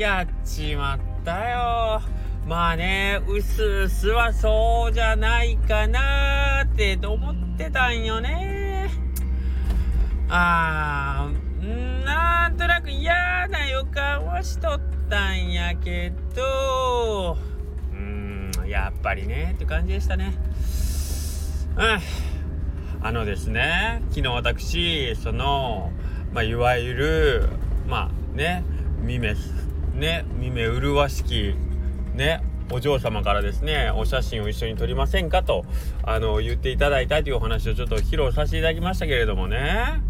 やっちまったよ。まあねうすうすはそうじゃないかなって思ってたんよね。あーなんとなく嫌な予感はしとったんやけど。うんやっぱりねって感じでしたね。うんあのですね昨日私そのまあいわゆるまあね見目ね見目麗しきねお嬢様からですねお写真を一緒に撮りませんかとあの言っていただいたというお話をちょっと披露させていただきましたけれどもね。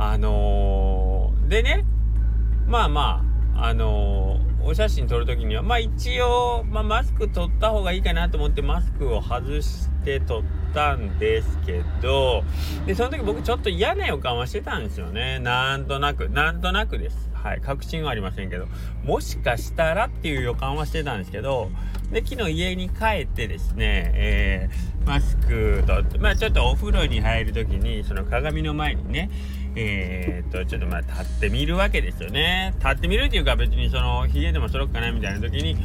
あのー、でねまあまああのー、お写真撮る時にはまあ一応、まあ、マスク取った方がいいかなと思ってマスクを外して撮ったんですけどでその時僕ちょっと嫌な予感はしてたんですよね。なんとなくなんとなくです。はい確信はありませんけどもしかしたらっていう予感はしてたんですけどで昨日家に帰ってですね、えー、マスクとまあちょっとお風呂に入る時にその鏡の前にねえー、っとちょっとまあ立ってみるわけですよね。立ってみるっていうか別にそのヒゲでもそろっかなみたいな時に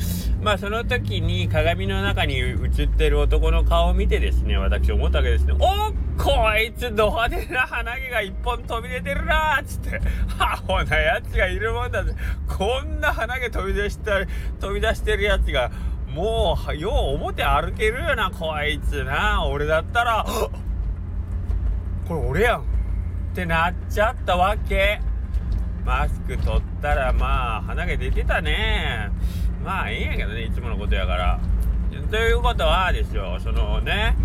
まあその時に鏡の中に映ってる男の顔を見てですね私思ったわけですね。おっこいつド派手な鼻毛が一本飛び出てるなーっつって。アホなやつがいるもんだぜ。こんな鼻毛飛び出した飛び出してるやつがもうよう表歩けるよなこいつな。俺だったら これ俺やんってなっちゃったわけ。マスク取ったらまあ鼻毛出てたね。まあええんやけどねいつものことやから。ということはですよそのね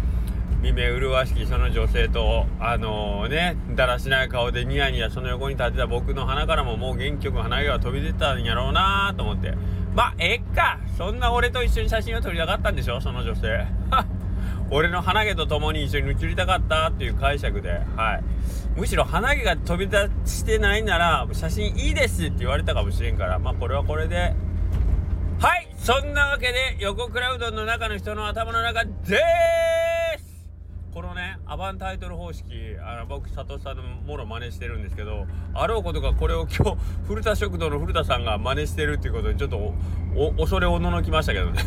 見目麗しきその女性とあのー、ねだらしない顔でニヤニヤその横に立てた僕の鼻からももう元気よく鼻毛が飛び出たんやろうなと思って。まあえっか。そんな俺と一緒に写真を撮りたかったんでしょ？その女性。俺の鼻毛と共に一緒に写りたかったっていう解釈で。はい。むしろ鼻毛が飛び出してないなら写真いいですって言われたかもしれんから。まあこれはこれで。はい。そんなわけで横クラウドの中の人の頭の中でーこのねアバンタイトル方式あの僕佐藤さんのもろ真似してるんですけどあろうことかこれを今日古田食堂の古田さんが真似してるっていうことにちょっと恐れおののきましたけどね。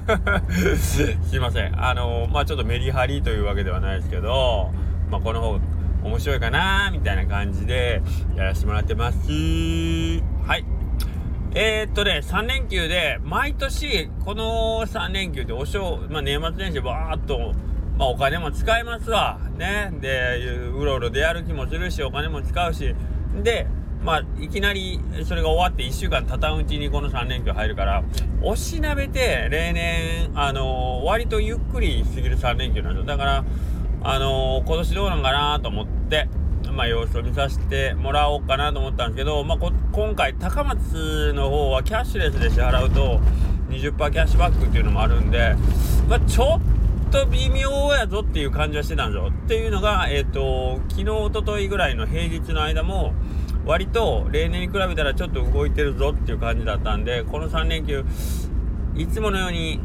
すいません。あのまあちょっとメリハリというわけではないですけどまあこの方面白いかなみたいな感じでやらせてもらってます。はい。えー、っとね、3連休で、毎年、この3連休でお正、まあ、年末年始バーっとまあお金も使いますわ。ね。で、うろうろ出歩きもするし、お金も使うし。で、まあ、いきなりそれが終わって1週間たたんうちにこの3連休入るから、おしなべて例年、あのー、割とゆっくり過ぎる3連休なんですよ。だから、あのー、今年どうなんかなと思って、まあ、様子を見させてもらおうかなと思ったんですけど、まあ、今回、高松の方はキャッシュレスで支払うと、20%キャッシュバックっていうのもあるんで、まあ、ちょっと微妙やぞっていう感じはしてたんですよ。っていうのが、えっ、ー、と、昨日、おとといぐらいの平日の間も、割と例年に比べたらちょっと動いてるぞっていう感じだったんで、この3連休、いつものように、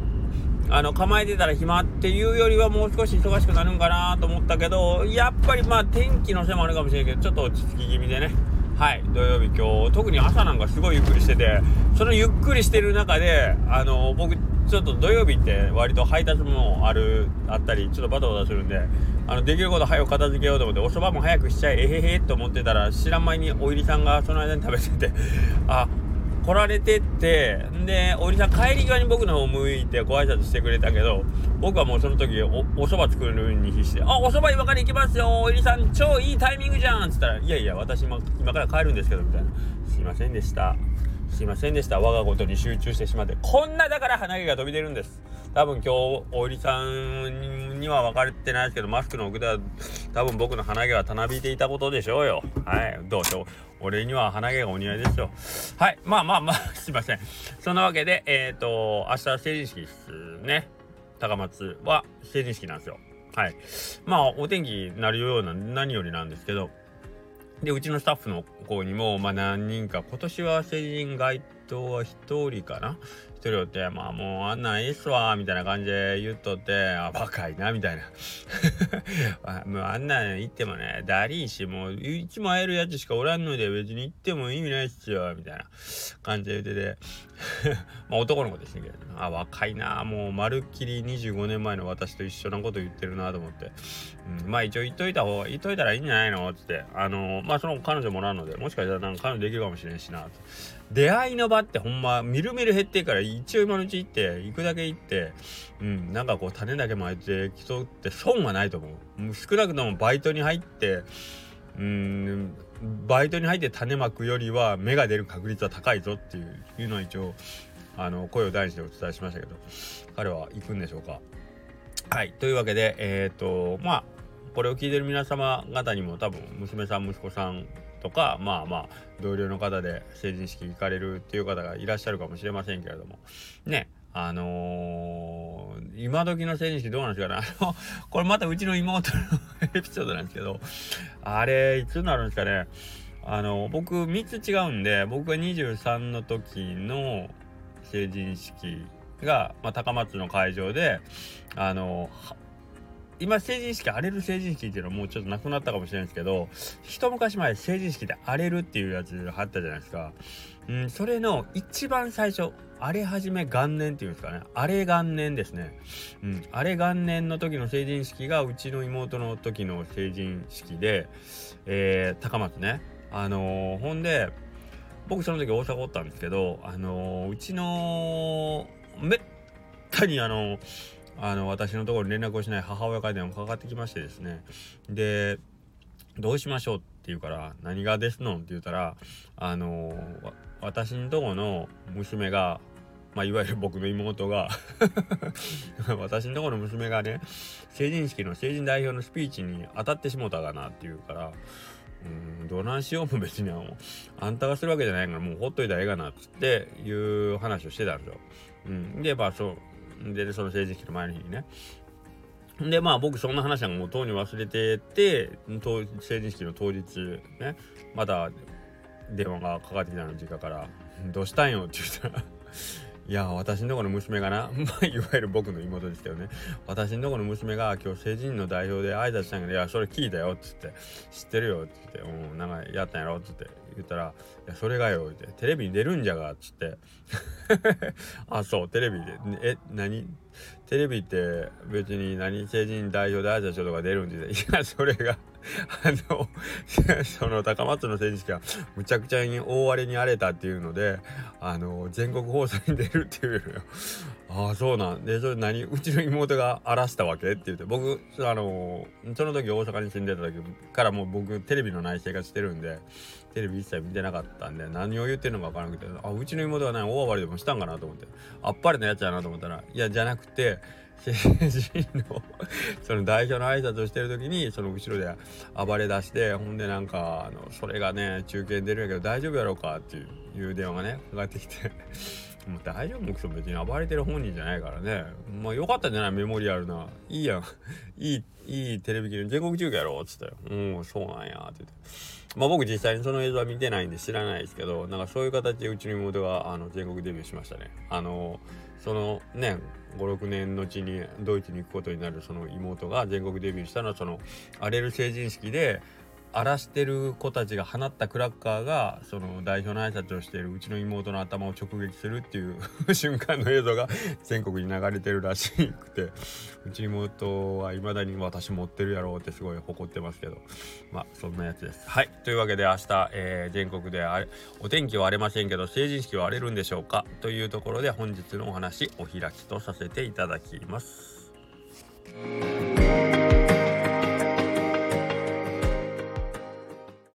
あの、構えてたら暇っていうよりはもう少し忙しくなるんかなと思ったけど、やっぱりまあ天気のせいもあるかもしれんけど、ちょっと落ち着き気味でね。はい、土曜日今日、特に朝なんかすごいゆっくりしてて、そのゆっくりしてる中で、あの、僕、ちょっと土曜日って割と配達もあるあったりちょっとバタバタするんであのできること早く片付けようと思っておそばも早くしちゃええへへと思ってたら知らん間にお入りさんがその間に食べてて あ来られてってでお入りさん帰り際に僕の方向いてご挨拶してくれたけど僕はもうその時おお蕎麦作るに必死で「あお蕎麦今から行きますよお入りさん超いいタイミングじゃん」っつったら「いやいや私今今から帰るんですけど」みたいな「すいませんでした」すいませんでした。我がことに集中してしまって。こんなだから鼻毛が飛び出るんです。多分今日おいりさんには分かれてないですけどマスクの奥では多分僕の鼻毛はたなびいていたことでしょうよ。はい。どうしよう。俺には鼻毛がお似合いですよ。はい。まあまあまあすいません。そんなわけでえっ、ー、と明日成人式ですね。高松は成人式なんですよ。はい。まあお天気になるような何よりなんですけどで、うちのスタッフの子にも、まあ何人か、今年は成人該当は1人かな一人おって「まあもうあんなんええっすわ」みたいな感じで言っとって「あ若いな」みたいな。あもうあんなん言ってもねだりーしもういつも会えるやつしかおらんので別に行っても意味ないっすよみたいな感じで言ってて。まあ男の子ですねけど、ね、あ若いな。もうまるっきり25年前の私と一緒なこと言ってるなと思って、うん、まあ一応言っといた方が言っといたらいいんじゃないの？っつって。あのまあその彼女もらうのでもしかしたらなんか彼女できるかもしれんしなと出会いの場ってほんまみるみる減ってから一応今のうち行って行くだけ行ってうんなんかこう種だけ巻いて競って損はないと思う。少なくともバイトに入ってうんバイトに入って種まくよりは芽が出る確率は高いぞっていうのは一応あの声を大にしてお伝えしましたけど彼は行くんでしょうか。はいというわけでえっ、ー、とまあこれを聞いてる皆様方にも多分娘さん息子さんとかまあまあ同僚の方で成人式行かれるっていう方がいらっしゃるかもしれませんけれども。ねあのー、今時の成人式どうなんですかね。あのこれまたうちの妹のエピソードなんですけどあれいつになるんですかね。あの僕3つ違うんで僕が23の時の成人式が、まあ、高松の会場であの今成人式荒れる成人式っていうのはもうちょっとなくなったかもしれないですけど一昔前成人式で荒れるっていうやつあったじゃないですか。うん、それの一番最初荒れ始め元年っていうんですかね荒れ元年ですね。うん、荒れ元年の時の成人式がうちの妹の時の成人式で、えー、高松ね。あのー、ほんで僕その時大阪おったんですけど、あのー、うちのめったにあのーあの私のところに連絡をしない母親から電話かかってきましてですねでどうしましょうって言うから何がですのって言ったらあの私のとこの娘がまあ、いわゆる僕の妹が 私のところの娘がね成人式の成人代表のスピーチに当たってしもたかなって言うからうんどないしようも別にはもうあんたがするわけじゃないからもうほっといたらええかなっつっていう話をしてたんですよ。うん、でまあそうでその成人式の前の日にね。でまあ僕そんな話はもうとうに忘れてて成人式の当日ねまだ電話がかかってきたの実家から「どうしたんよ」って言ったらいや私のとこの娘がな、まあ、いわゆる僕の妹ですけどね。私のとこの娘が今日成人の代表で挨拶したんやけど「いやそれ聞いたよ」っつって「知ってるよ」っつって「うんなんかやったんやろ」っつって言ったら「いやそれがよ」って「テレビに出るんじゃが」っつって「あそうテレビで。え何？テレビって別に何？成人代表で挨拶しとか出るんでいやそれがあの その高松の選手がむちゃくちゃに大荒れに荒れたっていうのであの全国放送に出るっていう。ああそうなんでそれ何うちの妹が荒らしたわけって言って僕あのその時大阪に住んでた時からもう僕テレビのない生活してるんでテレビ一切見てなかったんで何を言ってるのか分からなくてあうちの妹がね大暴れでもしたんかなと思ってあっぱれなやつやなと思ったらいやじゃなくて人の その代表の挨拶をしてる時にその後ろで暴れ出してほんでなんかあのそれがね中継に出るんやけど大丈夫やろうかっていう電話がねかかってきて。もう大丈夫？もくそ別に暴れてる本人じゃないからね。まあよかったんじゃない？メモリアルな。いいやん。いいいいテレビ機の全国中継やろ？っつったようんそうなんやって言って。まあ僕実際にその映像は見てないんで知らないですけどなんかそういう形でうちの妹があの全国デビューしましたね。あのそのね56年後にドイツに行くことになるその妹が全国デビューしたのはその荒れる成人式で荒らしてる子たちが放ったクラッカーがその代表の挨拶をしているうちの妹の頭を直撃するっていう 瞬間の映像が全国に流れてるらしくてうち妹はいまだに私持ってるやろうってすごい誇ってますけどまあそんなやつです。はいというわけで明日、えー、全国であれお天気は荒れませんけど成人式は荒れるんでしょうか？というところで本日のお話お開きとさせていただきます。